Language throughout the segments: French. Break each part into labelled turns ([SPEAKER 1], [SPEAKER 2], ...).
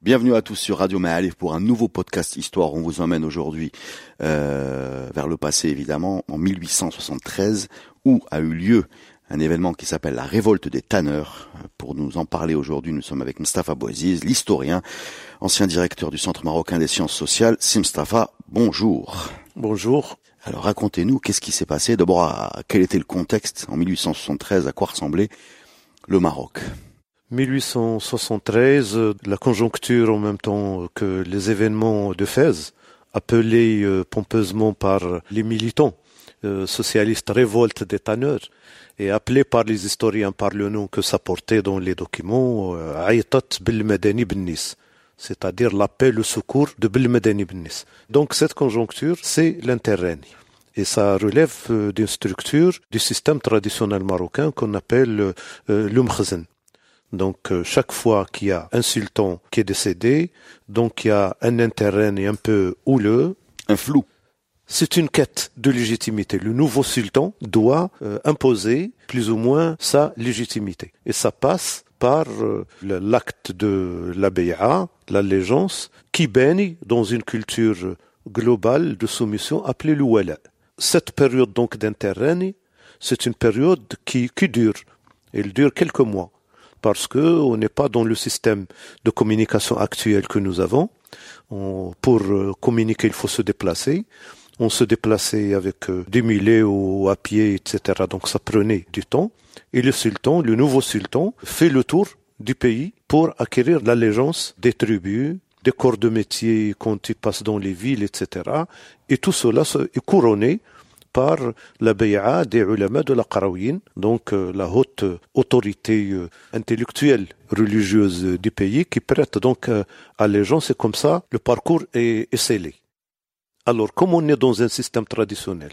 [SPEAKER 1] Bienvenue à tous sur Radio Maalif pour un nouveau podcast Histoire. On vous emmène aujourd'hui euh, vers le passé évidemment, en 1873, où a eu lieu un événement qui s'appelle la révolte des tanneurs. Pour nous en parler aujourd'hui, nous sommes avec Mustafa Bouaziz, l'historien, ancien directeur du Centre marocain des sciences sociales. Si Mustafa, bonjour.
[SPEAKER 2] Bonjour.
[SPEAKER 1] Alors racontez-nous, qu'est-ce qui s'est passé? D'abord, quel était le contexte en 1873 À quoi ressemblait le Maroc?
[SPEAKER 2] 1873, la conjoncture en même temps que les événements de Fès, appelés euh, pompeusement par les militants euh, socialistes révolte des tanneurs, et appelé par les historiens par le nom que ça portait dans les documents, euh, Aïtat Belmedani Bennis, c'est-à-dire l'appel au secours de Belmedani Bennis. Donc cette conjoncture, c'est l'interrègne. Et ça relève d'une structure du système traditionnel marocain qu'on appelle l'umkhzen. Donc euh, chaque fois qu'il y a un sultan qui est décédé, donc il y a un intérêt un peu houleux.
[SPEAKER 1] Un flou.
[SPEAKER 2] C'est une quête de légitimité. Le nouveau sultan doit euh, imposer plus ou moins sa légitimité. Et ça passe par euh, l'acte de la l'allégeance, qui baigne dans une culture globale de soumission appelée le Cette période donc d'interrègne, c'est une période qui, qui dure. Elle dure quelques mois parce que on n'est pas dans le système de communication actuel que nous avons. pour euh, communiquer, il faut se déplacer. On se déplaçait avec euh, des mulets ou à pied, etc. Donc ça prenait du temps. Et le sultan, le nouveau sultan, fait le tour du pays pour acquérir l'allégeance des tribus, des corps de métier quand il passe dans les villes, etc. Et tout cela est couronné par la bay'a des ulama de la Qarawin, donc euh, la haute autorité euh, intellectuelle religieuse du pays qui prête donc euh, allégeance et comme ça le parcours est, scellé. Alors comme on est dans un système traditionnel,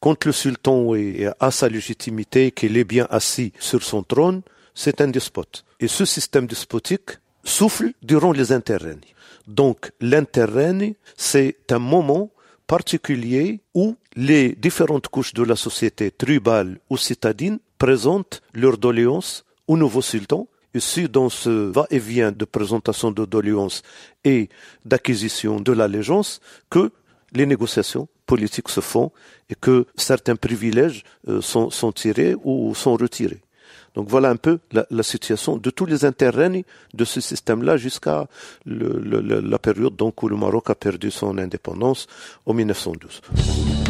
[SPEAKER 2] quand le sultan a sa légitimité, qu'il est bien assis sur son trône, c'est un despote. Et ce système despotique souffle durant les interrègnes. Donc l'interrègne, c'est un moment particulier où les différentes couches de la société tribale ou citadine présentent leurs doléances au nouveau sultan. Et si dans ce va-et-vient de présentation de doléances et d'acquisition de l'allégeance, que les négociations politiques se font et que certains privilèges euh, sont, tirés ou sont retirés. Donc voilà un peu la, situation de tous les interrègnes de ce système-là jusqu'à la période où le Maroc a perdu son indépendance en 1912.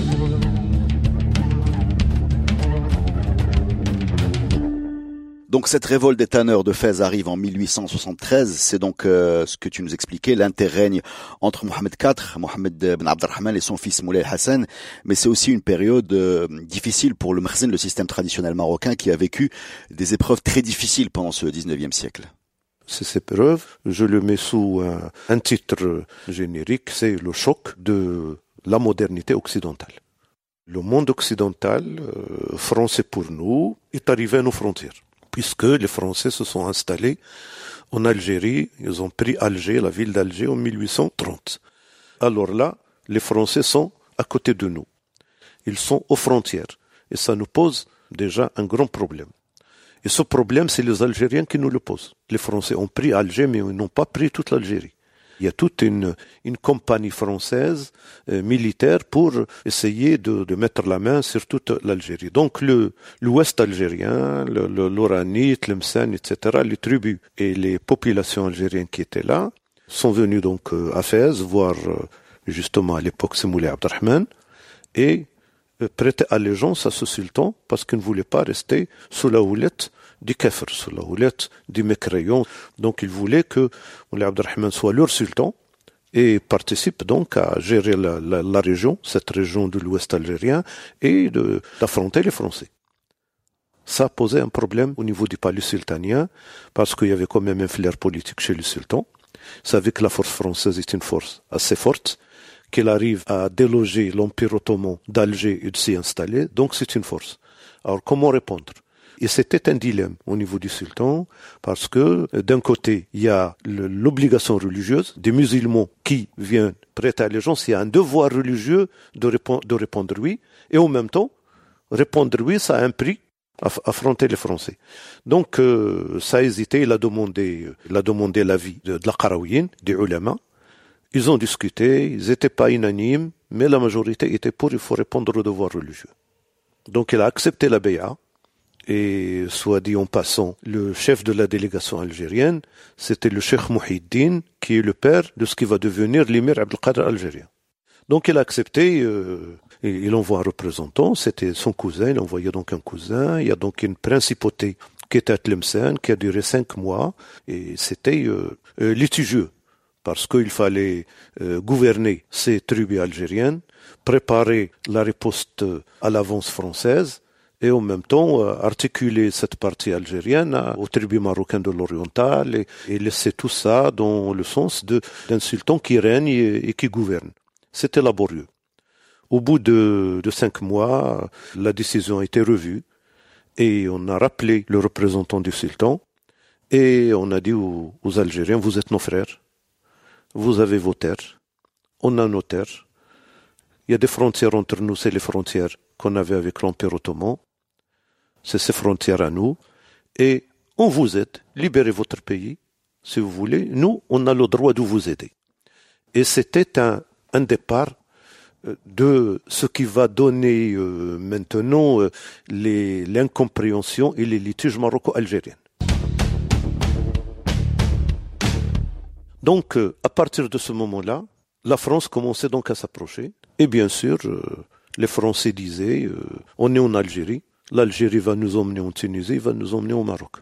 [SPEAKER 1] Donc cette révolte des tanneurs de Fès arrive en 1873. C'est donc euh, ce que tu nous expliquais, l'interrègne entre Mohamed IV, Mohamed Ben Abdelrahman et son fils Moulay Hassan. Mais c'est aussi une période euh, difficile pour le Mkhzen, le système traditionnel marocain, qui a vécu des épreuves très difficiles pendant ce 19e siècle.
[SPEAKER 2] Ces épreuves, je le mets sous un, titre générique, c'est le choc de la modernité occidentale. Le monde occidental, euh, français pour nous, est arrivé à nos frontières puisque les Français se sont installés en Algérie. Ils ont pris Alger, la ville d'Alger, en 1830. Alors là, les Français sont à côté de nous. Ils sont aux frontières. Et ça nous pose déjà un grand problème. Et ce problème, c'est les Algériens qui nous le posent. Les Français ont pris Alger, mais ils n'ont pas pris toute l'Algérie il y a toute une, compagnie française euh, militaire pour essayer de, mettre la main sur toute l'Algérie. Donc l'Ouest algérien, l'Oranite, le etc., les tribus et les populations algériennes qui étaient là sont venus donc euh, à Fès voir euh, justement à l'époque Semoulé Abdelrahman et prêter allégeance à ce sultan parce qu'il ne voulait pas rester sous la houlette du kafir, sous la houlette du mécréant. Donc il voulait que Moulay Abdelrahman soit leur sultan et participe donc à gérer la, région, cette région de l'ouest algérien, et d'affronter les Français. Ça posait un problème au niveau du palais sultanien, parce qu'il y avait quand même un flair politique chez le sultan. Savez que la force française est une force assez forte, qu'elle arrive à déloger l'Empire ottoman d'Alger et de s'y installer, donc c'est une force. Alors comment répondre? Et c'était un dilemme au niveau du sultan, parce que d'un côté, il y a l'obligation religieuse des musulmans qui viennent prêter allégeance, il y a un devoir religieux de répondre, oui, et en même temps, répondre oui, ça a un prix, affronter les Français. Donc, euh, ça a hésité, il a demandé, il a demandé l'avis de, la Qarawiyyin, des ulama. Ils ont discuté, ils n'étaient pas unanimes, mais la majorité était pour, il faut répondre au devoir religieux. Donc, il a accepté la béa, et soit dit en passant, le chef de la délégation algérienne, c'était le cheikh Mouhiddin, qui est le père de ce qui va devenir l'émir Abdelkader algérien. Donc il a accepté, euh, il envoie un représentant, c'était son cousin, il envoyait donc un cousin, il y a donc une principauté qui était à Tlemcen, qui a duré cinq mois, et c'était euh, euh, litigieux, parce qu'il fallait euh, gouverner ces tribus algériennes, préparer la riposte à l'avance française, et en même temps euh, articuler cette partie algérienne aux tribus marocaines de l'oriental et, laisser tout ça dans le sens d'un sultan qui règne et, qui gouverne. C'était laborieux. Au bout de, cinq mois, la décision a été revue et on a rappelé le représentant du sultan et on a dit aux Algériens, vous êtes nos frères, vous avez vos terres, on a nos terres, il y a des frontières entre nous, c'est les frontières qu'on avait avec l'Empire ottoman c'est ses frontières à nous, et on vous aide, libérez votre pays, si vous voulez, nous, on a le droit de vous aider. Et c'était un, un départ euh, de ce qui va donner euh, maintenant euh, l'incompréhension et les litiges maroco-algériens. Donc, à partir de ce moment-là, la France commençait donc à s'approcher. Et bien sûr, les Français disaient, on est en Algérie, l'Algérie va nous emmener en Tunisie, va nous emmener au Maroc.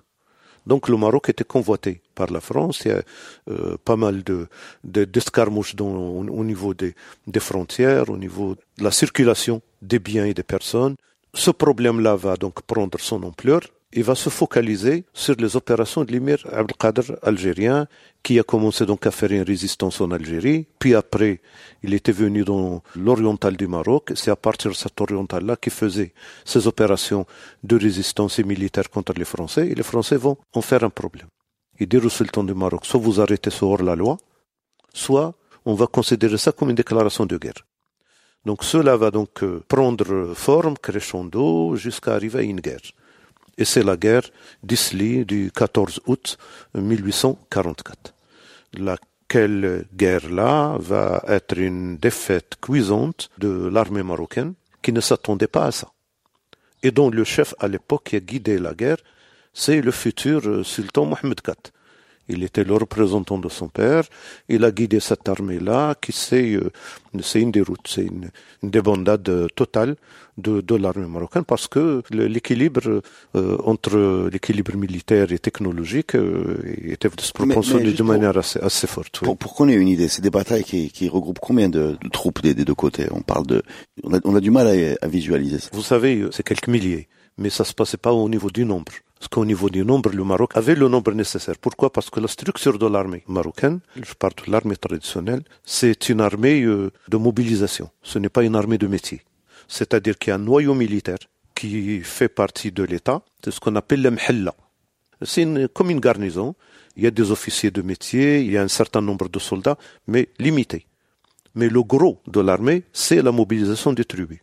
[SPEAKER 2] Donc le Maroc était convoité par la France. Il y a euh, pas mal de d'escarmouches au, niveau des, des frontières, au niveau de la circulation des biens et des personnes. Ce problème-là va donc prendre son ampleur il va se focaliser sur les opérations de l'émir Abdelkader algérien, qui a commencé donc à faire une résistance en Algérie, puis après, il était venu dans l'oriental du Maroc, c'est à partir de cet oriental-là qu'il faisait ses opérations de résistance et militaire contre les Français, et les Français vont en faire un problème. Il dit au sultan du Maroc, soit vous arrêtez ce hors-la-loi, soit on va considérer ça comme une déclaration de guerre. Donc cela va donc euh, prendre forme, crescendo, jusqu'à arriver à une guerre et c'est la guerre d'Isli du 14 août 1844. Laquelle guerre-là va être une défaite cuisante de l'armée marocaine qui ne s'attendait pas à ça. Et dont le chef à l'époque qui a guidé la guerre, c'est le futur sultan Mohamed IV. Il était le représentant de son père. Il a guidé cette armée-là, qui c'est euh, c'est une déroute, c'est une, une, débandade totale de, de l'armée marocaine parce que l'équilibre euh, entre l'équilibre militaire et technologique euh, était disproportionné de manière assez, assez forte.
[SPEAKER 1] Pour, pour qu'on ait une idée, c'est des batailles qui, qui regroupent combien de, de troupes des, des, deux côtés? On parle de, on a, on a du mal à, à visualiser ça.
[SPEAKER 2] Vous savez, c'est quelques milliers, mais ça se passait pas au niveau du nombre. Parce qu'au niveau du nombre, le Maroc avait le nombre nécessaire. Pourquoi? Parce que la structure de l'armée marocaine, je parle de l'armée traditionnelle, c'est une armée euh, de mobilisation. Ce n'est pas une armée de métier. C'est-à-dire qu'il y a un noyau militaire qui fait partie de l'État. C'est ce qu'on appelle le mhella. C'est comme une garnison. Il y a des officiers de métier, il y a un certain nombre de soldats, mais limité. Mais le gros de l'armée, c'est la mobilisation des tribus.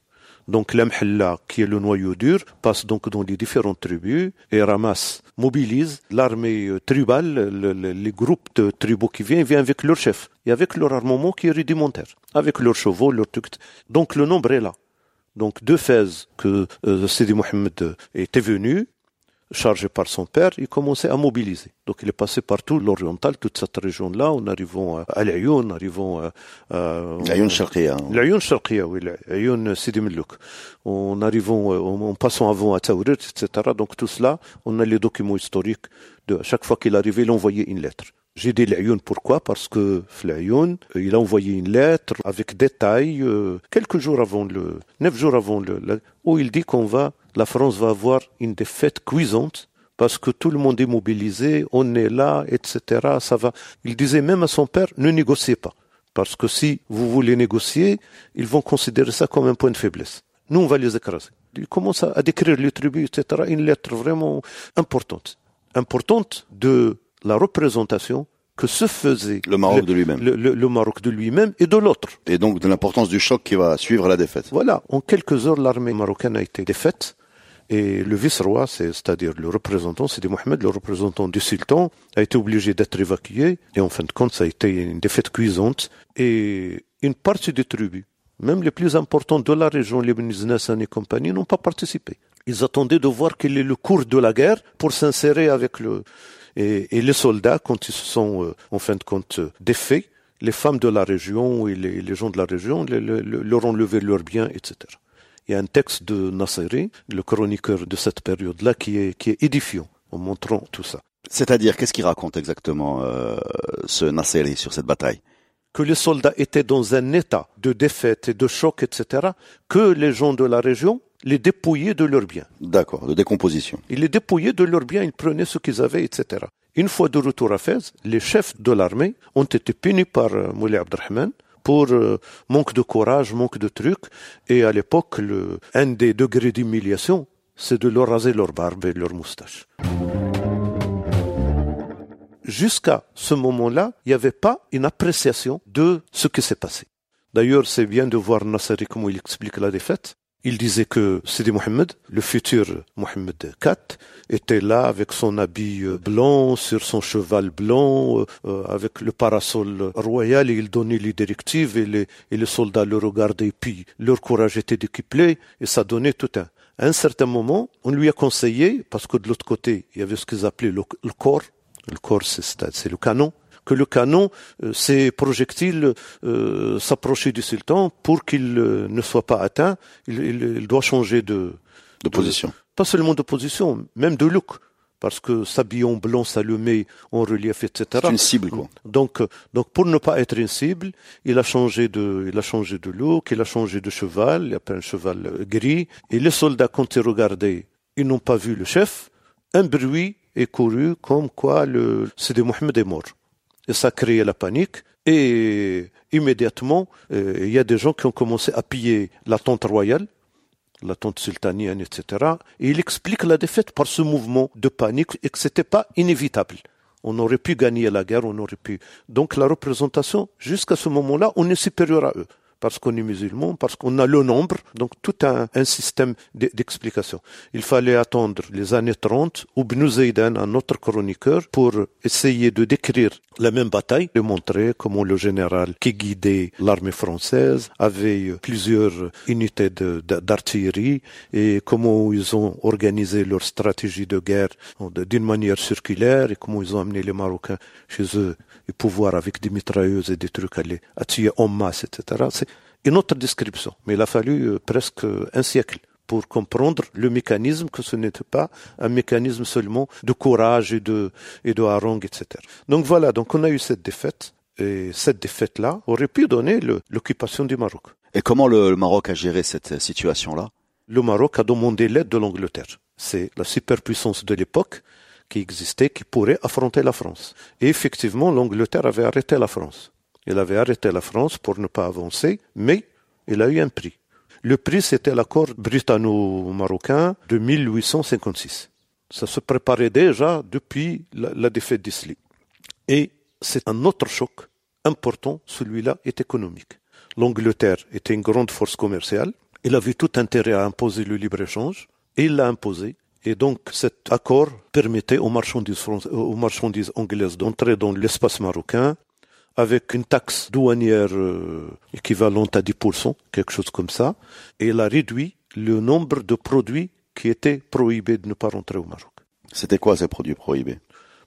[SPEAKER 2] Donc l'Amhalla, qui est le noyau dur, passe donc dans les différentes tribus et ramasse, mobilise l'armée euh, tribale, les groupes de tribus qui viennent, viennent avec leur chef et avec leur armement qui est rudimentaire, avec leurs chevaux, leurs tuct. Donc le nombre est là. Donc deux phases que euh, Sidi Mohamed était venu, chargé par son père, il commençait à mobiliser. Donc il est passé partout, l'oriental, toute cette région-là, en arrivant à l'Ayoun, en arrivant à...
[SPEAKER 1] L'Ayoun Sharqiya.
[SPEAKER 2] L'Ayoun Sharqiya, oui, l'Ayoun Sidi Melouk. En arrivant, en passant avant à Taourit, etc. Donc tout cela, on a les documents historiques. De, à chaque fois qu'il arrivait, il envoyait une lettre. J'ai dit l'Ayoun, pourquoi? Parce que l'Ayoun, il a envoyé une lettre avec détails, euh, quelques jours avant le... neuf jours avant le... où il dit qu'on va la France va avoir une défaite cuisante parce que tout le monde est mobilisé, on est là, etc. Ça va. Il disait même à son père, ne négociez pas. Parce que si vous voulez négocier, ils vont considérer ça comme un point de faiblesse. Nous, on va les écraser. Il commence à décrire les tribus, etc. Une lettre vraiment importante. Importante de la représentation que se faisait
[SPEAKER 1] le Maroc de lui-même.
[SPEAKER 2] Le, Maroc de lui-même et de l'autre.
[SPEAKER 1] Et donc de l'importance du choc qui va suivre la défaite.
[SPEAKER 2] Voilà. En quelques heures, l'armée marocaine a été défaite. Et le vice-roi, c'est-à-dire le représentant, Sidi Mohamed, le représentant du sultan, a été obligé d'être évacué. Et en fin de compte, ça a été une défaite cuisante. Et une partie des tribus, même les plus importantes de la région, les Nassan et compagnie, n'ont pas participé. Ils attendaient de voir quel est le cours de la guerre pour s'insérer avec le... Et, les soldats, quand ils se sont, euh, en fin de compte, défaits, les femmes de la région et les, gens de la région leur ont levé leurs biens, etc. Il y a un texte de Nasseri, le chroniqueur de cette période-là, qui est, qui est édifiant en montrant tout ça.
[SPEAKER 1] C'est-à-dire, qu'est-ce qu'il raconte exactement euh, ce Nasseri sur cette bataille?
[SPEAKER 2] Que les soldats étaient dans un état de défaite et de choc, etc., que les gens de la région les dépouillaient de leurs biens.
[SPEAKER 1] D'accord, de décomposition.
[SPEAKER 2] Ils les dépouillaient de leurs biens, ils prenaient ce qu'ils avaient, etc. Une fois de retour à Fès, les chefs de l'armée ont été punis par euh, Moulay Abdelrahman pour euh, manque de courage, manque de trucs. Et à l'époque, un des degrés d'humiliation, c'est de leur raser leur barbe et leur moustache. Jusqu'à ce moment-là, il n'y avait pas une appréciation de ce qui s'est passé. D'ailleurs, c'est bien de voir Nasseri comment il explique la défaite. Il disait que Sidi Mohamed, le futur Mohamed IV, était là avec son habit euh, blanc, sur son cheval blanc, euh, euh, avec le parasol royal, et il donnait les directives, et les, et les soldats le regardaient, puis leur courage était décuplé, et ça donnait tout un. À un certain moment, on lui a conseillé, parce que de l'autre côté, il y avait ce qu'ils appelaient le, le corps, le corps c'est le canon, que le canon, euh, ces projectiles euh, s'approchaient du sultan pour qu'il euh, ne soit pas atteint. Il, doit changer de,
[SPEAKER 1] de position.
[SPEAKER 2] pas seulement de position, même de look parce que s'habillant blanc, met en relief, etc.
[SPEAKER 1] C'est une cible, quoi.
[SPEAKER 2] Donc, donc, pour ne pas être une cible, il a changé de, il a changé de look, il a changé de cheval, il a pris un cheval gris, et les soldats, quand ils regardaient, ils n'ont pas vu le chef, un bruit est couru comme quoi le Sidi Mohamed est mort et ça créé la panique. Et immédiatement, euh, il y a des gens qui ont commencé à piller la tente royale, la tente sultanienne, etc. Et il explique la défaite par ce mouvement de panique et que c'était pas inévitable. On aurait pu gagner la guerre, on aurait pu. Donc la représentation, jusqu'à ce moment-là, on est supérieur à eux parce qu'on est musulman, parce qu'on a le nombre, donc tout un, un système d'explication. Il fallait attendre les années 30 où Ibn un autre chroniqueur, pour essayer de décrire la même bataille, de montrer comment le général qui guidait l'armée française avait plusieurs unités d'artillerie et comment ils ont organisé leur stratégie de guerre d'une manière circulaire et comment ils ont amené les Marocains chez eux pouvoir avec des mitrailleuses et des trucs aller à tuer en masse, etc. C'est une autre description. Mais il a fallu euh, presque un siècle pour comprendre le mécanisme, que ce n'était pas un mécanisme seulement de courage et de, et de harangue, etc. Donc voilà, donc on a eu cette défaite, et cette défaite-là aurait pu donner l'occupation du Maroc.
[SPEAKER 1] Et comment le, Maroc a géré cette situation-là?
[SPEAKER 2] Le Maroc a demandé l'aide de l'Angleterre. C'est la superpuissance de l'époque qui existait, qui pourrait affronter la France. Et effectivement, l'Angleterre avait arrêté la France. Elle avait arrêté la France pour ne pas avancer, mais il a eu un prix. Le prix, c'était l'accord britanno-marocain de 1856. Ça se préparait déjà depuis la, défaite d'Isli. Et c'est un autre choc important, celui-là est économique. L'Angleterre était une grande force commerciale, elle avait tout intérêt à imposer le libre-échange, et il l'a imposé, et donc cet accord permettait aux marchandises, aux marchandises anglaises d'entrer dans l'espace marocain avec une taxe douanière euh, équivalente à 10%, quelque chose comme ça, et il a réduit le nombre de produits qui étaient prohibés de ne pas rentrer au Maroc.
[SPEAKER 1] C'était quoi ces produits prohibés?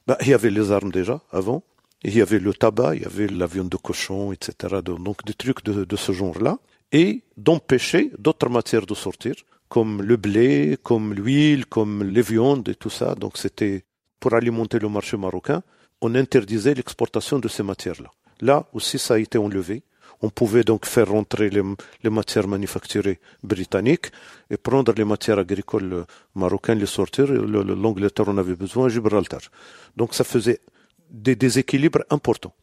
[SPEAKER 2] Bah, Il y avait les armes déjà, avant, il y avait le tabac, il y avait la viande de cochon, etc. Donc des trucs de, de ce genre-là, et d'empêcher d'autres matières de sortir comme le blé, comme l'huile, comme les viandes et tout ça. Donc c'était pour alimenter le marché marocain, on interdisait l'exportation de ces matières-là. Là aussi, ça a été enlevé. On pouvait donc faire rentrer les, matières manufacturées britanniques et prendre les matières agricoles marocaines, les sortir. L'Angleterre en avait besoin, Gibraltar. Donc ça faisait des déséquilibres importants.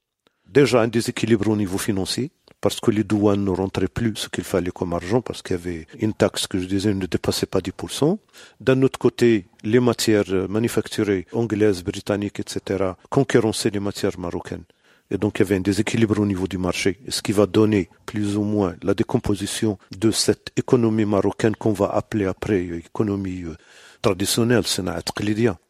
[SPEAKER 2] Déjà un déséquilibre au niveau financier, parce que les douanes ne rentraient plus ce qu'il fallait comme argent, parce qu'il y avait une taxe que je disais ne dépassait pas 10%. D'un autre côté, les matières manufacturées anglaises, britanniques, etc., concurrençaient les matières marocaines. Et donc il y avait un déséquilibre au niveau du marché, ce qui va donner plus ou moins la décomposition de cette économie marocaine qu'on va appeler après économie euh, traditionnelle, Sénat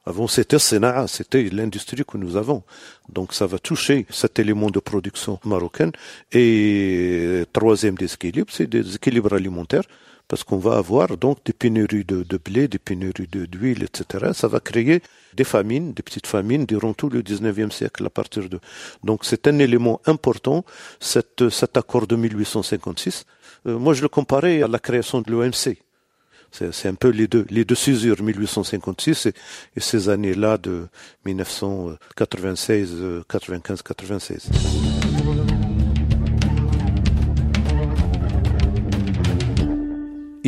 [SPEAKER 2] Avant c'était Sénat, c'était l'industrie que nous avons. Donc ça va toucher cet élément de production marocaine. Et troisième déséquilibre, c'est des déséquilibres alimentaires parce qu'on va avoir donc des pénuries de, blé, des pénuries d'huile, etc. Ça va créer des famines, des petites famines durant tout le 19e siècle à partir de. Donc c'est un élément important, cet, cet accord de 1856. Euh, moi je le comparais à la création de l'OMC. C'est un peu les deux, les deux césures, 1856 et, et ces années-là de 1996, 95, 96.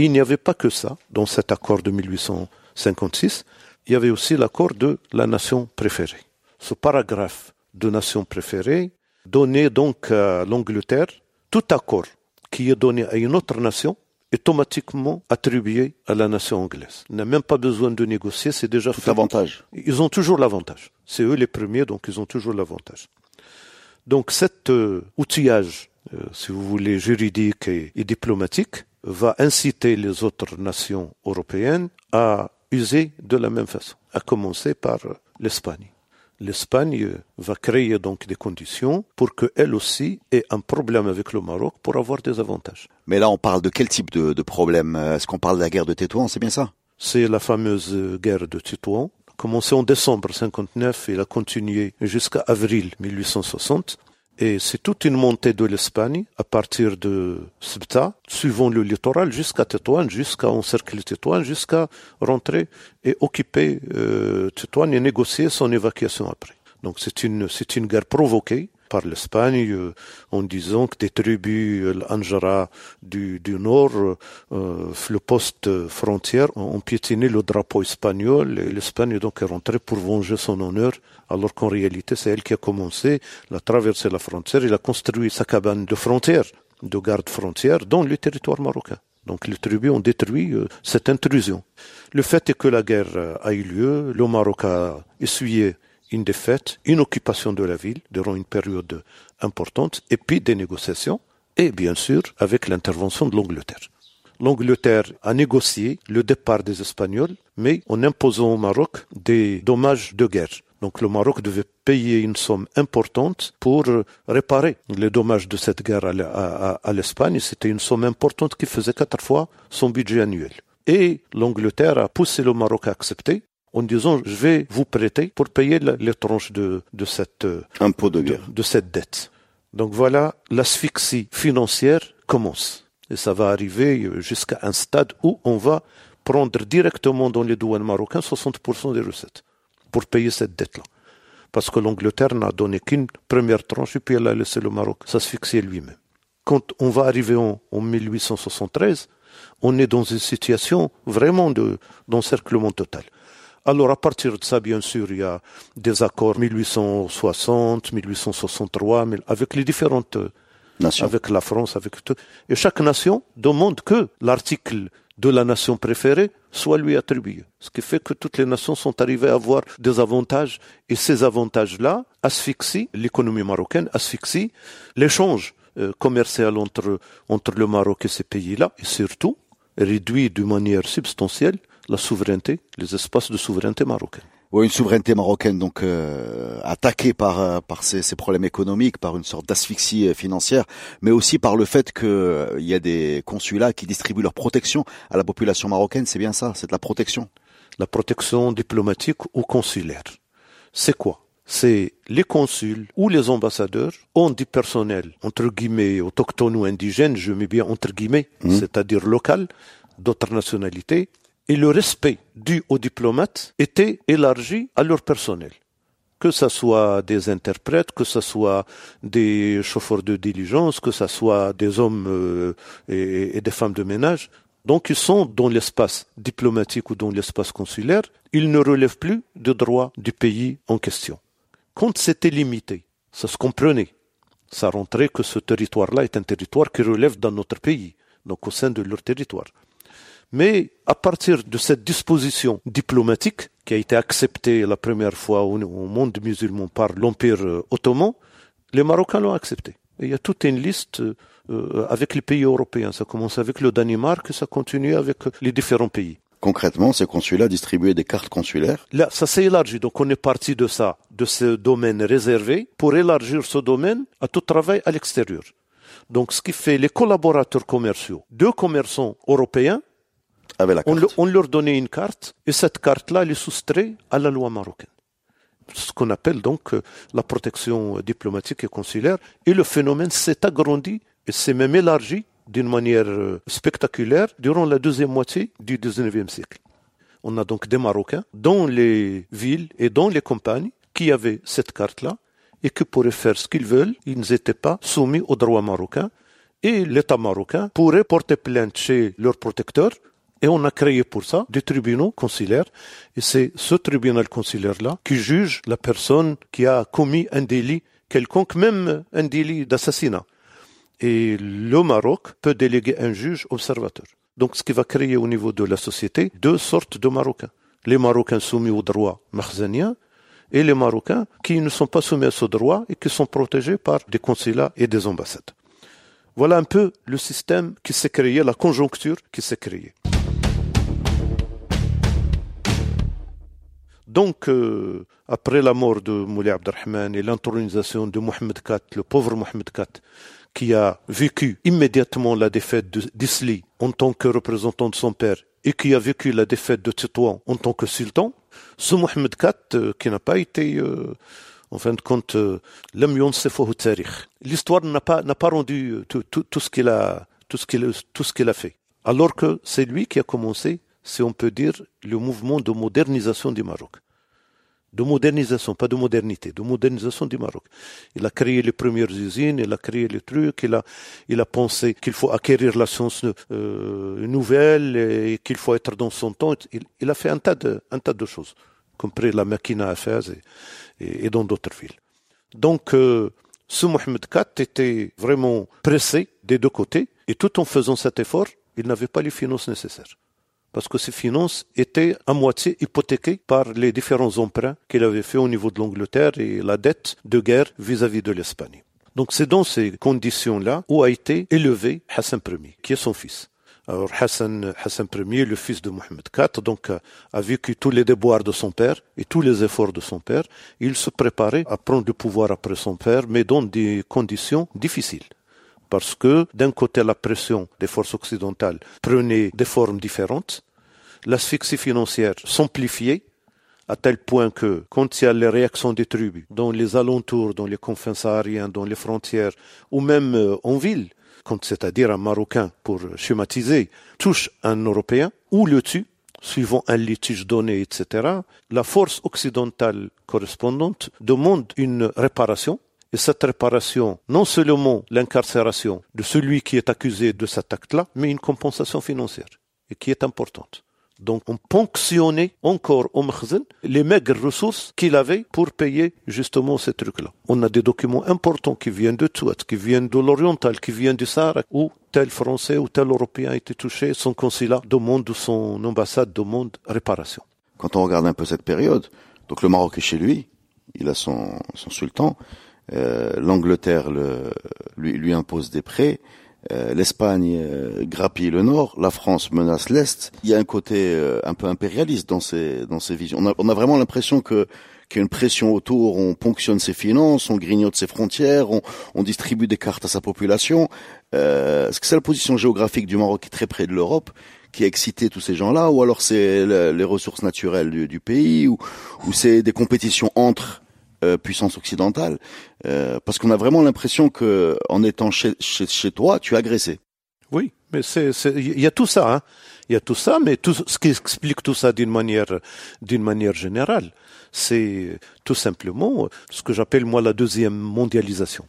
[SPEAKER 2] Il n'y avait pas que ça dans cet accord de 1856, il y avait aussi l'accord de la nation préférée. Ce paragraphe de nation préférée donnait donc à l'Angleterre tout accord qui est donné à une autre nation est automatiquement attribué à la nation anglaise. Il n'a même pas besoin de négocier, c'est déjà
[SPEAKER 1] tout avantage.
[SPEAKER 2] Ils ont toujours l'avantage. C'est eux les premiers, donc ils ont toujours l'avantage. Donc cet euh, outillage, euh, si vous voulez, juridique et diplomatique, va inciter les autres nations européennes à user de la même façon, à commencer par l'Espagne. L'Espagne va créer donc des conditions pour qu'elle aussi ait un problème avec le Maroc pour avoir des avantages.
[SPEAKER 1] Mais là, on parle de quel type de, problème? Est-ce qu'on parle de la guerre de Tétouan C'est bien ça?
[SPEAKER 2] C'est la fameuse guerre de Tétouan, commencée en décembre 59 et elle a continué jusqu'à avril 1860. Et c'est toute une montée de l'Espagne à partir de Ceuta, suivant le littoral jusqu'à Tétouan, jusqu'à encercler Tétouan, jusqu'à rentrer et occuper euh, Tétouan et négocier son évacuation après. Donc c'est une c'est une guerre provoquée par l'Espagne euh, en disant que des tribus euh, l'Anjara du, du nord, euh, le poste frontière, ont piétiné le drapeau espagnol et l'Espagne donc est rentrée pour venger son honneur, alors qu'en réalité c'est elle qui a commencé, à traverser la frontière, il a construit sa cabane de frontière, de garde frontière, dans le territoire marocain. Donc les tribus ont détruit cette intrusion. Le fait est que la guerre a eu lieu, le Maroc a essuyé une défaite, une occupation de la ville durant une période importante, et puis des négociations, et bien sûr avec l'intervention de l'Angleterre. L'Angleterre a négocié le départ des Espagnols, mais en imposant au Maroc des dommages de guerre. Donc le Maroc devait payer une somme importante pour réparer les dommages de cette guerre à l'Espagne. C'était une somme importante qui faisait quatre fois son budget annuel. Et l'Angleterre a poussé le Maroc à accepter en disant je vais vous prêter pour payer les tranches de, de cette
[SPEAKER 1] euh, impôt de,
[SPEAKER 2] de, cette dette. Donc voilà, l'asphyxie financière commence. Et ça va arriver euh, jusqu'à un stade où on va prendre directement dans les douanes marocains 60% des recettes pour payer cette dette-là. Parce que l'Angleterre n'a donné qu'une première tranche et puis elle a laissé le Maroc s'asphyxier lui-même. Quand on va arriver en, en 1873, on est dans une situation vraiment d'encerclement total. Alors à partir de ça, bien sûr, il y a des accords 1860, 1863, avec les différentes euh, nations, avec la France, avec tout. Et chaque nation demande que l'article de la nation préférée soit lui attribué. Ce qui fait que toutes les nations sont arrivées à avoir des avantages et ces avantages-là asphyxient l'économie marocaine, asphyxient l'échange euh, commercial entre, entre le Maroc et ces pays-là et surtout réduit de manière substantielle la souveraineté, les espaces de souveraineté marocaine.
[SPEAKER 1] Oui, une souveraineté marocaine donc euh, attaquée par euh, par ces, ces, problèmes économiques, par une sorte d'asphyxie euh, financière, mais aussi par le fait qu'il y a des consulats qui distribuent leur protection à la population marocaine. C'est bien ça, c'est de la protection.
[SPEAKER 2] La protection diplomatique ou consulaire. C'est quoi? C'est les consuls ou les ambassadeurs ont du personnel entre guillemets autochtone ou indigène, je mets bien entre guillemets, mmh. c'est-à-dire local, d'autres nationalités, et le respect dû aux diplomates était élargi à leur personnel. que ce soit des interprètes, que ce soit des chauffeurs de diligence, que ce soit des hommes euh, et, des femmes de ménage. Donc ils sont dans l'espace diplomatique ou dans l'espace consulaire, ils ne relèvent plus de droit du pays en question. Quand c'était limité, ça se comprenait. Ça rentrait que ce territoire-là est un territoire qui relève dans notre pays, donc au sein de leur territoire. Mais à partir de cette disposition diplomatique qui a été acceptée la première fois au monde musulman par l'Empire euh, ottoman, les Marocains l'ont accepté. il y a toute une liste euh, avec les pays européens. Ça commence avec le Danemark et ça continue avec les différents pays.
[SPEAKER 1] Concrètement, ces consulats distribuaient des cartes consulaires
[SPEAKER 2] Là, ça s'est élargi. Donc on est parti de ça, de ce domaine réservé, pour élargir ce domaine à tout travail à l'extérieur. Donc ce qui fait les collaborateurs commerciaux, deux commerçants européens on, leur donnait une carte et cette carte-là, elle est soustraite à la loi marocaine. Ce qu'on appelle donc euh, la protection diplomatique et consulaire. Et le phénomène s'est agrandi et s'est même élargi d'une manière euh, spectaculaire durant la deuxième moitié du XIXe siècle. On a donc des Marocains dans les villes et dans les campagnes qui avaient cette carte-là et qui pourraient faire ce qu'ils veulent. Ils n'étaient pas soumis au droit marocain et l'État marocain pourrait porter plainte chez leur protecteur et on a créé pour ça des tribunaux consulaires. Et c'est ce tribunal consulaire-là qui juge la personne qui a commis un délit quelconque, même un délit d'assassinat. Et le Maroc peut déléguer un juge observateur. Donc ce qui va créer au niveau de la société deux sortes de Marocains. Les Marocains soumis au droit marzanien et les Marocains qui ne sont pas soumis à ce droit et qui sont protégés par des consulats et des ambassades. Voilà un peu le système qui s'est créé, la conjoncture qui s'est créée. Donc, euh, après la mort de Moulay Abdelrahman et l'intronisation de Mohamed IV, le pauvre Mohamed IV, qui a vécu immédiatement la défaite d'Isli en tant que représentant de son père et qui a vécu la défaite de Tétouan en tant que sultan, ce Mohamed IV, euh, qui n'a pas été, euh, en fin de compte, l'histoire n'a pas, n'a pas rendu tout, tout ce qu'il a, tout ce qu'il, tout ce qu'il a fait. Alors que c'est lui qui a commencé, si on peut dire, le mouvement de modernisation du Maroc de modernisation, pas de modernité, de modernisation du Maroc. Il a créé les premières usines, il a créé les trucs, il a, il a pensé qu'il faut acquérir la science euh, nouvelle et qu'il faut être dans son temps. Il, a fait un tas de, un tas de choses, compris la machine à faire et, et, dans d'autres villes. Donc, euh, ce Mohamed IV était vraiment pressé des deux côtés et tout en faisant cet effort, il n'avait pas les finances nécessaires parce que ses finances étaient à moitié hypothéquées par les différents emprunts qu'il avait fait au niveau de l'Angleterre et la dette de guerre vis-à-vis de l'Espagne. Donc c'est dans ces conditions-là où a été élevé Hassan Ier, qui est son fils. Alors Hassan, Hassan Ier, le fils de Mohamed IV, donc a vécu tous les déboires de son père et tous les efforts de son père. Il se préparait à prendre le pouvoir après son père, mais dans des conditions difficiles parce que d'un côté la pression des forces occidentales prenait des formes différentes, l'asphyxie financière s'amplifiait à tel point que quand il y a les réactions des tribus dans les alentours, dans les confins sahariens, dans les frontières, ou même euh, en ville, quand c'est-à-dire un Marocain, pour schématiser, touche un Européen ou le tue, suivant un litige donné, etc., la force occidentale correspondante demande une réparation et cette réparation, non seulement l'incarcération de celui qui est accusé de cet acte-là, mais une compensation financière, et qui est importante. Donc on ponctionnait encore au Makhzen les maigres ressources qu'il avait pour payer justement ces trucs-là. On a des documents importants qui viennent de Touat, qui viennent de l'Oriental, qui viennent du Sahara, où tel Français ou tel Européen a été touché, son consulat demande ou son ambassade demande réparation.
[SPEAKER 1] Quand on regarde un peu cette période, donc le Maroc est chez lui, il a son sultan, euh, l'Angleterre lui, lui impose des prêts, euh, l'Espagne euh, grappille le nord, la France menace l'est. Il y a un côté euh, un peu impérialiste dans ces dans ces visions. On a, on a vraiment l'impression que qu'il y a une pression autour, on ponctionne ses finances, on grignote ses frontières, on, on distribue des cartes à sa population. Est-ce que c'est la position géographique du Maroc qui est très près de l'Europe qui a excité tous ces gens-là, ou alors c'est les ressources naturelles du, du pays, ou, ou c'est des compétitions entre euh, puissance occidentale, euh, parce qu'on a vraiment l'impression que en étant chez, chez, toi, tu as agressé.
[SPEAKER 2] Oui, mais c'est, il y a tout ça, hein. Il y a tout ça, mais tout ce qui explique tout ça d'une manière, d'une manière générale, c'est tout simplement ce que j'appelle moi la deuxième mondialisation.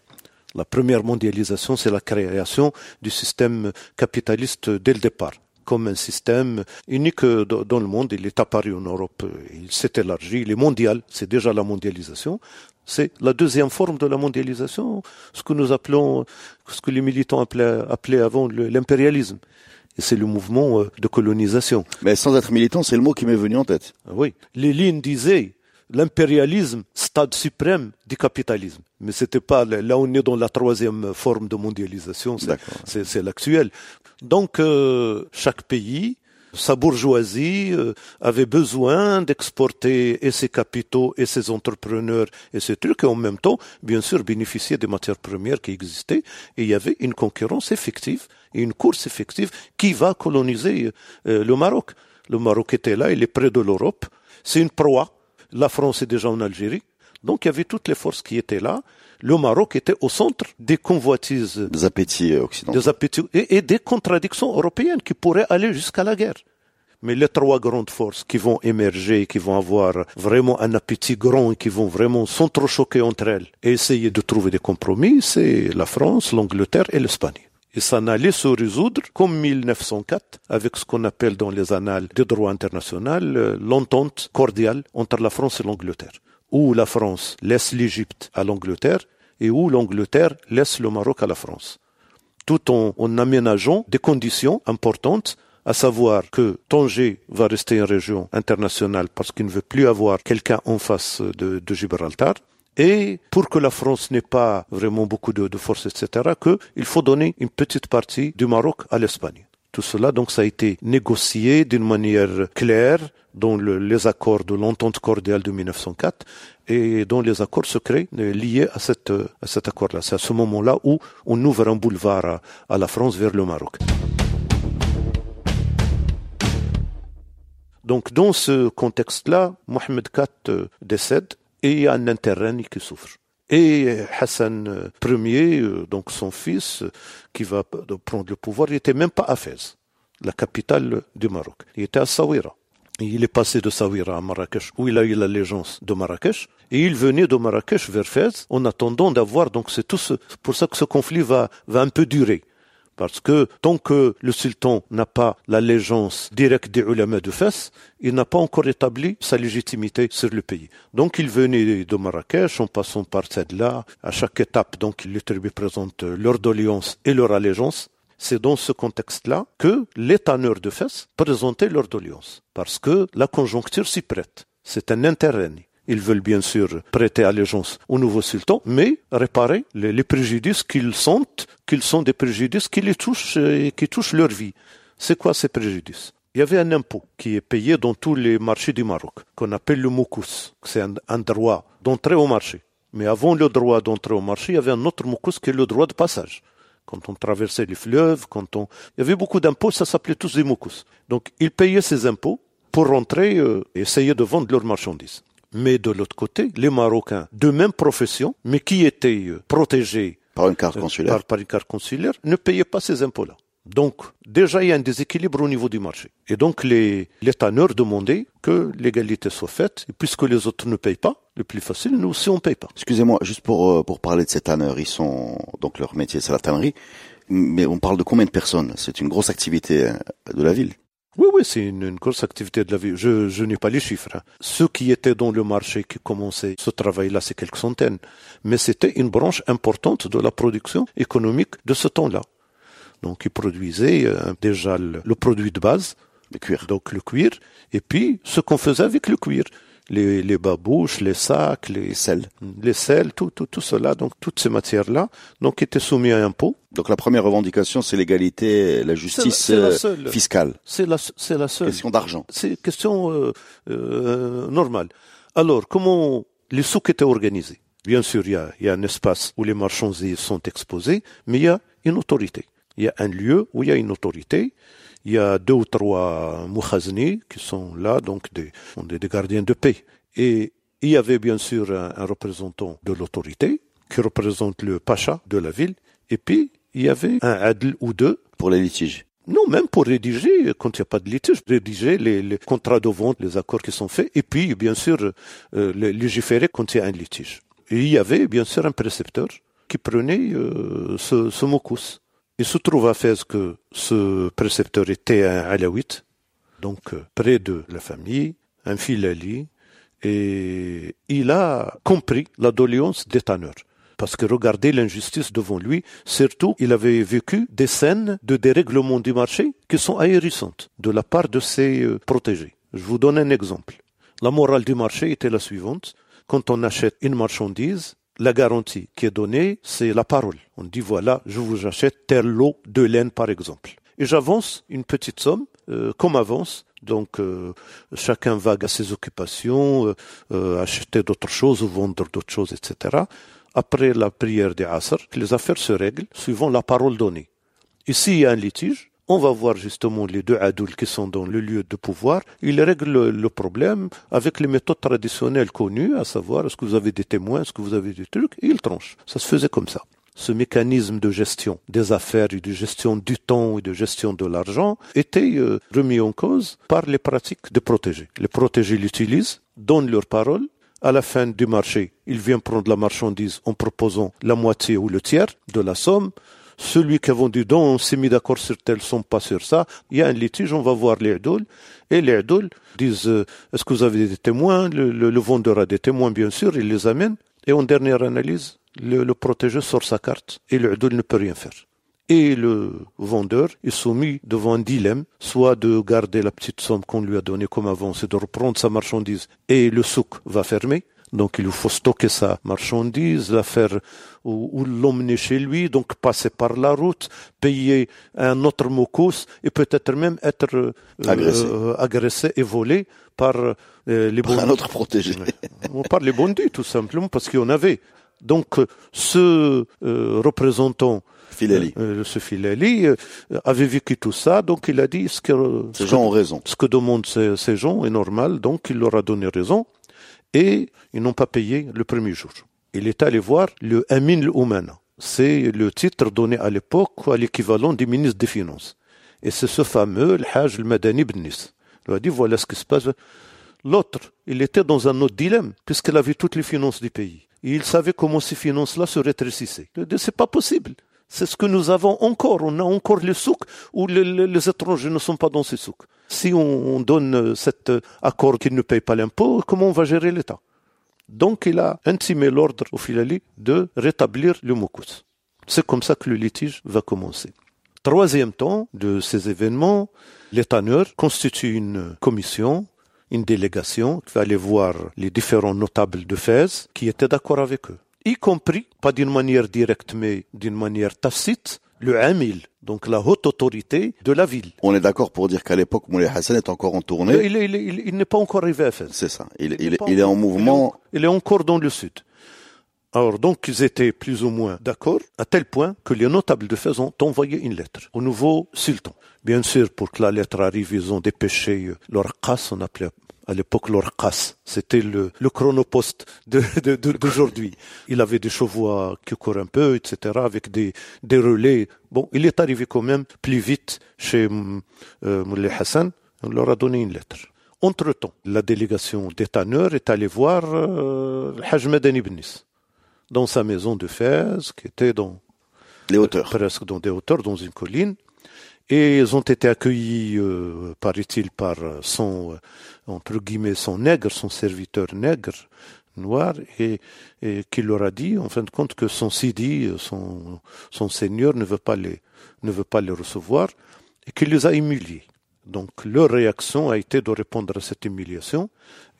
[SPEAKER 2] La première mondialisation, c'est la création du système capitaliste dès le départ comme un système unique dans le monde. Il est apparu en Europe, il s'est élargi, il est mondial, c'est déjà la mondialisation. C'est la deuxième forme de la mondialisation, ce que nous appelons, ce que les militants appelaient, appelaient avant l'impérialisme. C'est le mouvement euh, de colonisation.
[SPEAKER 1] Mais sans être militant, c'est le mot qui m'est venu en tête.
[SPEAKER 2] Oui. Léline disait l'impérialisme, stade suprême du capitalisme. Mais c'était pas, là on est dans la troisième forme de mondialisation, c'est l'actuel. Donc, euh, chaque pays, sa bourgeoisie euh, avait besoin d'exporter et ses capitaux et ses entrepreneurs et ses trucs et en même temps, bien sûr, bénéficier des matières premières qui existaient et il y avait une concurrence effective et une course effective qui va coloniser euh, le Maroc. Le Maroc était là, il est près de l'Europe. C'est une proie la France est déjà en Algérie. Donc il y avait toutes les forces qui étaient là. Le Maroc était au centre des convoitises.
[SPEAKER 1] Des appétits occidentaux.
[SPEAKER 2] Des appétits et, des contradictions européennes qui pourraient aller jusqu'à la guerre. Mais les trois grandes forces qui vont émerger, qui vont avoir vraiment un appétit grand et qui vont vraiment s'entrechoquer entre elles et essayer de trouver des compromis, c'est la France, l'Angleterre et l'Espagne. Et ça n'allait se résoudre comme 1904 avec ce qu'on appelle dans les annales du droit international euh, l'entente cordiale entre la France et l'Angleterre, où la France laisse l'Égypte à l'Angleterre et où l'Angleterre laisse le Maroc à la France, tout en, aménageant des conditions importantes à savoir que Tanger va rester une région internationale parce qu'il ne veut plus avoir quelqu'un en face de Gibraltar, et pour que la France n'ait pas vraiment beaucoup de, de force, etc., qu'il faut donner une petite partie du Maroc à l'Espagne. Tout cela, donc, ça a été négocié d'une manière claire dans les accords de l'entente cordiale de 1904 et dans les accords secrets liés à, cette, à cet accord-là. C'est à ce moment-là où on ouvre un boulevard à, à la France vers le Maroc. Donc, dans ce contexte-là, Mohamed IV décède et un intérêt qui souffre. Et Hassan Ier, euh, donc son fils, euh, qui va prendre le pouvoir, il n'était même pas à Fès, la capitale du Maroc. Il était à Sawira. Il est passé de Sawira à Marrakech, où il a eu l'allégeance de Marrakech, et il venait de Marrakech vers Fès en attendant d'avoir, donc c'est tout ce, pour ça que ce conflit va, va un peu durer. Parce que tant que le sultan n'a pas l'allégeance directe des ulama de Fès, il n'a pas encore établi sa légitimité sur le pays. Donc il venait de Marrakech en passant par celle-là. À chaque étape, donc, les tribus présentent leur doléance et leur allégeance. C'est dans ce contexte-là que les tanneurs de Fès présentaient leur doléance. Parce que la conjoncture s'y prête. C'est un intérêt. Ils veulent bien sûr prêter allégeance au nouveau sultan, mais réparer les, préjudices qu'ils sentent, qu'ils sont des préjudices qui les touchent et qui touchent leur vie. C'est quoi ces préjudices? Il y avait un impôt qui est payé dans tous les marchés du Maroc, qu'on appelle le moukous. C'est un, droit d'entrée au marché. Mais avant le droit d'entrée au marché, il y avait un autre moukous qui est le droit de passage. Quand on traversait les fleuves, quand on... Il y avait beaucoup d'impôts, ça s'appelait tous des moukous. Donc, ils payaient ces impôts pour rentrer euh, et essayer de vendre leurs marchandises. Mais de l'autre côté, les Marocains de même profession, mais qui étaient euh, protégés
[SPEAKER 1] par une carte euh, consulaire,
[SPEAKER 2] par, une carte consulaire ne payaient pas ces impôts-là. Donc, déjà, il y a un déséquilibre au niveau du marché. Et donc, les, les tanneurs demandaient que l'égalité soit faite. Et puisque les autres ne payent pas, le plus facile, nous aussi, on ne paye pas.
[SPEAKER 1] Excusez-moi, juste pour, euh, pour parler de ces tanneurs, ils sont, donc leur métier, c'est la tannerie. Mais on parle de combien de personnes? C'est une grosse activité de la ville.
[SPEAKER 2] Oui, oui, c'est une, grosse activité de la vie. Je, je n'ai pas les chiffres. Hein. Ceux qui étaient dans le marché, qui commençaient ce travail-là, c'est quelques centaines. Mais c'était une branche importante de la production économique de ce temps-là. Donc, ils produisaient euh, déjà le, produit de base,
[SPEAKER 1] le cuir.
[SPEAKER 2] Donc, le cuir. Et puis, ce qu'on faisait avec le cuir les, les babouches, les sacs, les
[SPEAKER 1] sels,
[SPEAKER 2] les sels, tout, tout, tout cela, donc toutes ces matières-là, donc étaient soumis à impôt.
[SPEAKER 1] Donc la première revendication, c'est l'égalité, la justice euh, fiscale.
[SPEAKER 2] C'est la, c'est la seule.
[SPEAKER 1] Question d'argent.
[SPEAKER 2] C'est question euh, euh, normale. Alors, comment les souks étaient organisés? Bien sûr, il y, a, il y a un espace où les marchandises sont exposées, mais il y a une autorité. Il y a un lieu où il y a une autorité il y a deux ou trois mouhazni qui sont là, donc des, des gardiens de paix. Et il y avait bien sûr un, représentant de l'autorité qui représente le pacha de la ville. Et puis, il y avait un adl ou deux.
[SPEAKER 1] Pour les litiges.
[SPEAKER 2] Non, même pour rédiger, quand il n'y a pas de litige, rédiger les, contrats de vente, les accords qui sont faits, et puis, bien sûr, euh, légiférer quand il y a un litige. Et il y avait, bien sûr, un précepteur qui prenait euh, ce, ce mokous. Il se trouve à Fès que ce précepteur était un alaouite, donc euh, près de la famille, un filali, et il a compris la doléance des tanneurs parce que regardez l'injustice devant lui, surtout il avait vécu des scènes de dérèglement du marché qui sont ahérissantes de la part de ses euh, protégés. Je vous donne un exemple. La morale du marché était la suivante. Quand on achète une marchandise, la garantie qui est donnée, c'est la parole. On dit voilà, je vous achète tel lot de laine par exemple. Et j'avance une petite somme, euh, comme avance, donc euh, chacun vague à ses occupations, acheter d'autres choses ou vendre d'autres choses, etc après la prière des Asr, les affaires se règlent suivant la parole donnée. Et s'il y a un litige, on va voir justement les deux adultes qui sont dans le lieu de pouvoir. Ils règlent le problème avec les méthodes traditionnelles connues, à savoir est-ce que vous avez des témoins, est-ce que vous avez des trucs, et ils tranchent. Ça se faisait comme ça. Ce mécanisme de gestion des affaires et de gestion du temps et de gestion de l'argent était euh, remis en cause par les pratiques des protégés. Les protégés l'utilisent, donnent leur parole, à la fin du marché, il vient prendre la marchandise en proposant la moitié ou le tiers de la somme. Celui qui a vendu donc, on s'est mis d'accord sur telle somme, pas sur ça. Il y a un litige, on va voir les adouls. Et les adouls disent, euh, est-ce que vous avez des témoins? Le, vendeur a des témoins, bien sûr, il les amène. Et en dernière analyse, le, protégé sort sa carte et le ne peut rien faire et le vendeur est soumis devant un dilemme, soit de garder la petite somme qu'on lui a donnée comme avance et de reprendre sa marchandise et le souk va fermer. Donc il lui faut stocker sa marchandise, la faire ou, l'emmener chez lui, donc passer par la route, payer un autre mokous et peut-être même être euh,
[SPEAKER 1] euh,
[SPEAKER 2] agressé. et volé par euh, les
[SPEAKER 1] bandits. Un autre protégé.
[SPEAKER 2] par les bandits tout simplement parce qu'il y en avait. Donc ce représentant
[SPEAKER 1] Filali.
[SPEAKER 2] Euh, ce Filali euh, avait vécu tout ça, donc il a dit ce que
[SPEAKER 1] ces gens ont raison.
[SPEAKER 2] Ce que demandent ces, gens est normal, donc il leur a donné raison, et ils n'ont pas payé le premier jour. Il est allé voir le Amin al C'est le titre donné à l'époque à l'équivalent du ministre des Finances. Et c'est ce fameux, le Hajj al-Madani Il a dit, voilà ce qui se passe. L'autre, il était dans un autre dilemme, puisqu'il avait toutes les finances du pays. Et il savait comment ces finances-là se rétrécissaient. Il dit, c'est pas possible. C'est ce que nous avons encore. On a encore les souks où les, étrangers ne sont pas dans ces souks. Si on, donne cet accord qu'ils ne payent pas l'impôt, comment on va gérer l'État? Donc il a intimé l'ordre au Filali de rétablir le Moukous. C'est comme ça que le litige va commencer. Troisième temps de ces événements, les tanneurs constituent une commission, une délégation qui va aller voir les différents notables de Fès qui étaient d'accord avec eux y compris, pas d'une manière directe, mais d'une manière tacite, le Amil, donc la haute autorité de la ville.
[SPEAKER 1] On est d'accord pour dire qu'à l'époque, Moulay Hassan est encore en tournée.
[SPEAKER 2] Il, n'est pas encore arrivé à Fès.
[SPEAKER 1] C'est ça. Il, est, en mouvement.
[SPEAKER 2] Il est, encore dans le sud. Alors donc ils étaient plus ou moins d'accord, à tel point que les notables de Fès ont envoyé une lettre au nouveau sultan. Bien sûr, pour que la lettre arrive, ils ont dépêché leur casse, on appelait à l'époque l'Orcas. C'était le, le chronoposte d'aujourd'hui. De, il avait des chevaux qui courent un peu, etc., avec des, des relais. Bon, il est arrivé quand même plus vite chez euh, Moulay Hassan. On leur a donné une lettre. Entre-temps, la délégation des tanneurs est allée voir euh, Hajj Madani dans sa maison de Fès, qui était dans
[SPEAKER 1] les hauteurs.
[SPEAKER 2] presque dans des hauteurs, dans une colline. Et ils ont été accueillis, euh, paraît-il, par son, euh, entre guillemets, son nègre, son serviteur nègre, noir, et, et qui leur a dit, en fin de compte, que son sidi, son, son seigneur ne veut pas les, ne veut pas les recevoir, et qu'il les a humiliés. Donc leur réaction a été de répondre à cette humiliation.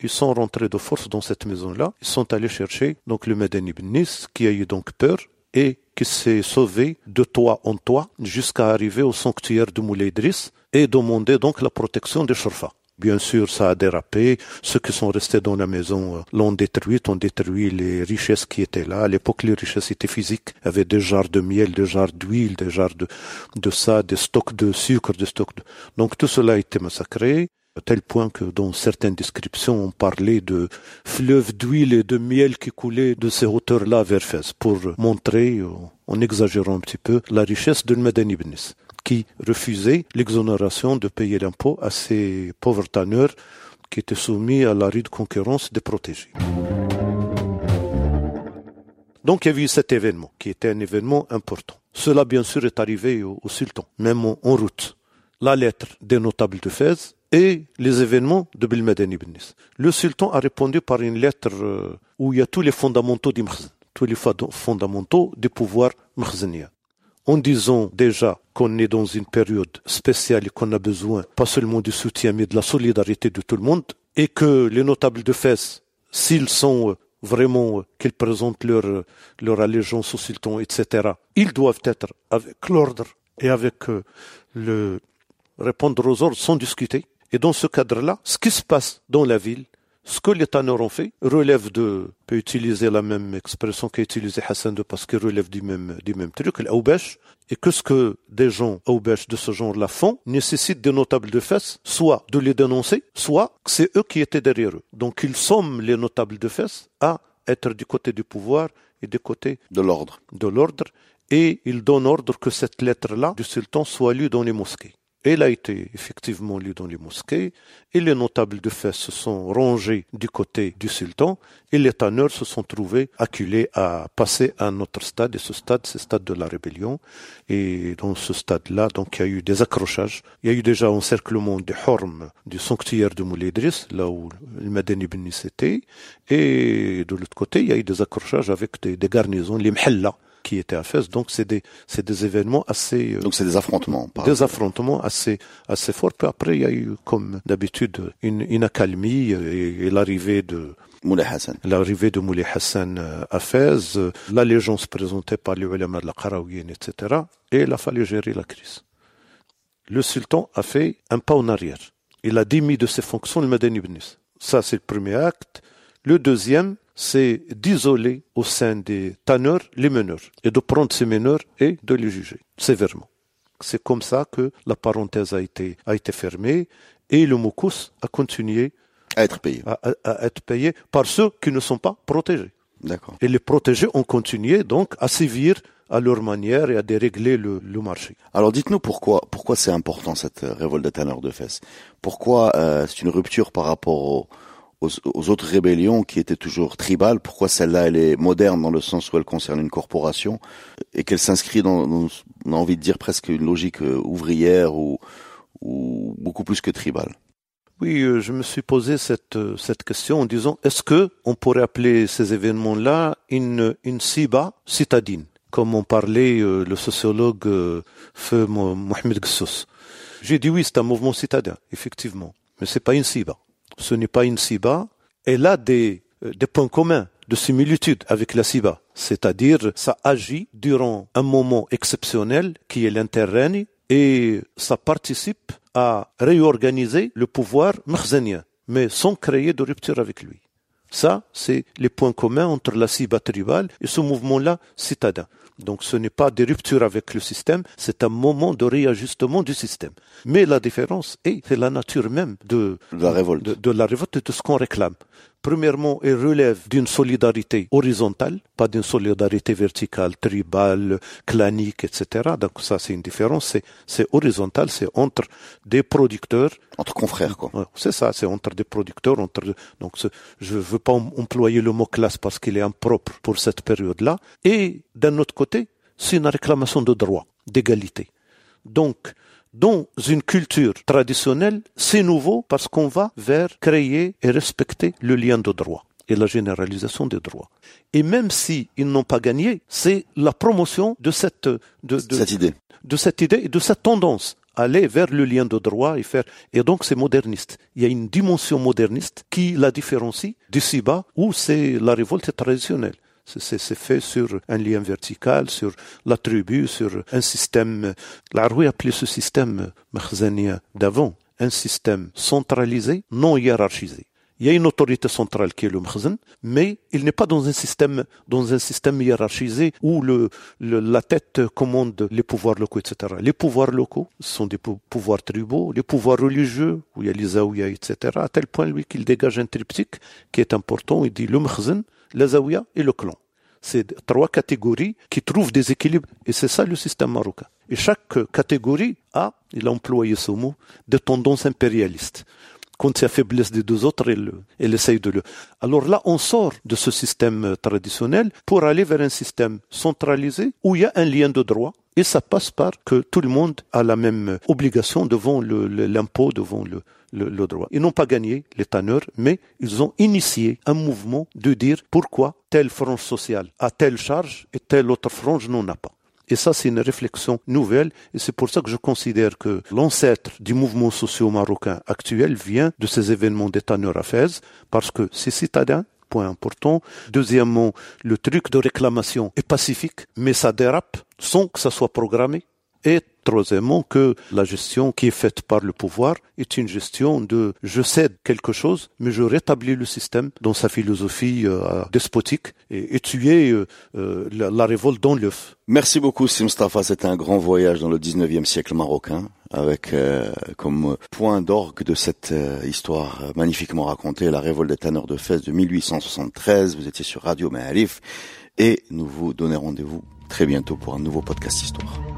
[SPEAKER 2] Ils sont rentrés de force dans cette maison-là. Ils sont allés chercher donc le Medeni ibn qui a eu donc peur et qui s'est sauvé de toi en toi jusqu'à arriver au sanctuaire de Moulay Idriss et demander donc la protection des Shurfa. Bien sûr, ça a dérapé. Ceux qui sont restés dans la maison euh, l'ont détruit, ont détruit les richesses qui étaient là. À l'époque, les richesses étaient physiques. Il y avait des jarres de miel, des jarres d'huile, des jarres de, de ça, des stocks de sucre, des stocks de... Donc tout cela a été massacré à tel point que dans certaines descriptions, on parlait de fleuves d'huile et de miel qui coulaient de ces hauteurs-là vers Fès, pour montrer, en exagérant un petit peu, la richesse de Madani qui refusait l'exonération de payer l'impôt à ces pauvres tanneurs qui étaient soumis à la rude concurrence des protégés. Donc il y a eu cet événement, qui était un événement important. Cela, bien sûr, est arrivé au, sultan, même en, route. La lettre des notables de Fès et les événements de Bilmaden ibn Le sultan a répondu par une lettre euh, où il y a tous les fondamentaux du tous les fondamentaux du pouvoir makhzenien. En disant déjà qu'on est dans une période spéciale et qu'on a besoin pas seulement du soutien mais de la solidarité de tout le monde et que les notables de Fès, s'ils sont euh, vraiment euh, qu'ils présentent leur, leur allégeance au sultan, etc. Ils doivent être avec l'ordre et avec le répondre aux ordres sans discuter. Et dans ce cadre-là, ce qui se passe dans la ville, ce que les tanneurs ont fait relève de, peut utiliser la même expression qu'a utilisé Hassan de parce qu'il relève du même, du même truc, l'Aoubesh, et que ce que des gens Aoubesh de ce genre-là font nécessite des notables de fesses, soit de les dénoncer, soit que c'est eux qui étaient derrière eux. Donc ils somment les notables de fesses à être du côté du pouvoir et du côté
[SPEAKER 1] de l'ordre.
[SPEAKER 2] De l'ordre, et ils donnent ordre que cette lettre-là du sultan soit lue dans les mosquées. Elle a été effectivement lue dans les mosquées et les notables de Fès se sont rangés du côté du sultan et les tanneurs se sont trouvés acculés à passer à un autre stade et ce stade c'est le stade de la rébellion. Et dans ce stade-là donc il y a eu des accrochages. Il y a eu déjà encerclement des hormes du sanctuaire de Moulay là où le Madani ibn était. Et de l'autre côté il y a eu des accrochages avec des, des garnisons les mhalla qui était à Fès. Donc c'est des c'est des événements assez
[SPEAKER 1] euh, donc c'est des affrontements
[SPEAKER 2] des affrontements assez assez forts. Puis après il y a eu comme d'habitude une, une accalmie et, l'arrivée de
[SPEAKER 1] Moulay Hassan.
[SPEAKER 2] L'arrivée de Moulay Hassan euh, à Fès, l'allégeance présentée par les ulama de la Qarawiyyin, etc. Et il a fallu gérer la crise. Le sultan a fait un pas en arrière. Il a démis de ses fonctions le Madani ibn Ça, c'est le premier acte. Le deuxième, c'est d'isoler au sein des tanneurs les meneurs et de prendre ces meneurs et de les juger sévèrement. C'est comme ça que la parenthèse a été, a été fermée et le Moukous a continué
[SPEAKER 1] à être payé.
[SPEAKER 2] À, être payé par ceux qui ne sont pas protégés.
[SPEAKER 1] D'accord.
[SPEAKER 2] Et les protégés ont continué donc à sévir à leur manière et à dérégler le, marché.
[SPEAKER 1] Alors dites-nous pourquoi pourquoi c'est important cette révolte des tanneurs de fesses? Pourquoi euh, c'est une rupture par rapport au, aux, autres rébellions qui étaient toujours tribales. Pourquoi celle-là, elle est moderne dans le sens où elle concerne une corporation et qu'elle s'inscrit dans, on a envie de dire presque une logique euh, ouvrière ou, ou beaucoup plus que tribale.
[SPEAKER 2] Oui, euh, je me suis posé cette, euh, cette question en disant est-ce que on pourrait appeler ces événements-là une, une siba citadine, comme en parlait le sociologue Feu Mohamed Gssous. J'ai dit oui, c'est un mouvement citadin, effectivement, mais c'est pas une siba ce n'est pas une SIBA, elle a des, euh, des points communs de similitude avec la SIBA, c'est-à-dire ça agit durant un moment exceptionnel qui est l'interrègne et ça participe à réorganiser le pouvoir makhzenien, mais sans créer de rupture avec lui. Ça, c'est les points communs entre la SIBA tribale et ce mouvement-là citadin. Donc ce n'est pas des ruptures avec le système, c'est un moment de réajustement du système. Mais la différence est, c'est la nature même de,
[SPEAKER 1] la révolte,
[SPEAKER 2] de, la révolte et de ce qu'on réclame. Premièrement, elle relève d'une solidarité horizontale, pas d'une solidarité verticale, tribale, clanique, etc. Donc ça, c'est une différence. C'est horizontal, c'est entre des producteurs.
[SPEAKER 1] Entre confrères, quoi.
[SPEAKER 2] C'est ça, c'est entre des producteurs. Entre, donc je ne veux pas employer le mot classe parce qu'il est impropre pour cette période-là. Et d'un autre côté, c'est une réclamation de droit, d'égalité. Donc, dans une culture traditionnelle, c'est nouveau parce qu'on va vers créer et respecter le lien de droit et la généralisation des droits. Et même s'ils n'ont pas gagné, c'est la promotion de cette, de,
[SPEAKER 1] cette idée.
[SPEAKER 2] De cette idée et de cette tendance aller vers le lien de droit et faire et donc c'est moderniste. Il y a une dimension moderniste qui la différencie d'ici bas où c'est la révolte traditionnelle. C'est fait sur un lien vertical, sur la tribu, sur un système. L'Aroui appelait ce système makhzanien d'avant un système centralisé, non hiérarchisé. Il y a une autorité centrale qui est le Mkhzen, mais il n'est pas dans un système, dans un système hiérarchisé où la tête commande les pouvoirs locaux, etc. Les pouvoirs locaux sont des pouvoirs tribaux, les pouvoirs religieux, où il y a les etc. À tel point, lui, qu'il dégage un triptyque qui est important. Il dit le Mkhzen, la Zawiya et le clan. C'est trois catégories qui trouvent des équilibres. Et c'est ça le système marocain. Et chaque catégorie a, il a employé ce mot, des tendances impérialistes. Quand il y a faiblesse des deux autres, elle, elle essaye de le. Alors là, on sort de ce système traditionnel pour aller vers un système centralisé où il y a un lien de droit et ça passe par que tout le monde a la même obligation devant l'impôt, devant le, le, droit. Ils n'ont pas gagné, les tanneurs, mais ils ont initié un mouvement de dire pourquoi telle frange sociale a telle charge et telle autre frange n'en a pas. Et ça, c'est une réflexion nouvelle, et c'est pour ça que je considère que l'ancêtre du mouvement socio-marocain actuel vient de ces événements des tanneurs à Fès, parce que ces citadins point important. Deuxièmement, le truc de réclamation est pacifique, mais ça dérape sans que ça soit programmé. Et troisièmement, que la gestion qui est faite par le pouvoir est une gestion de je cède quelque chose, mais je rétablis le système dans sa philosophie euh, despotique et, tuer euh, euh, la, révolte dans l'œuf.
[SPEAKER 1] Merci beaucoup, Sim Mustafa. C'était un grand voyage dans le 19e siècle marocain avec comme point d'orgue de cette histoire magnifiquement racontée la révolte des tanneurs de Fès de 1873. Vous étiez sur Radio Ma'arif et nous vous donnons rendez-vous très bientôt pour un nouveau podcast Histoire.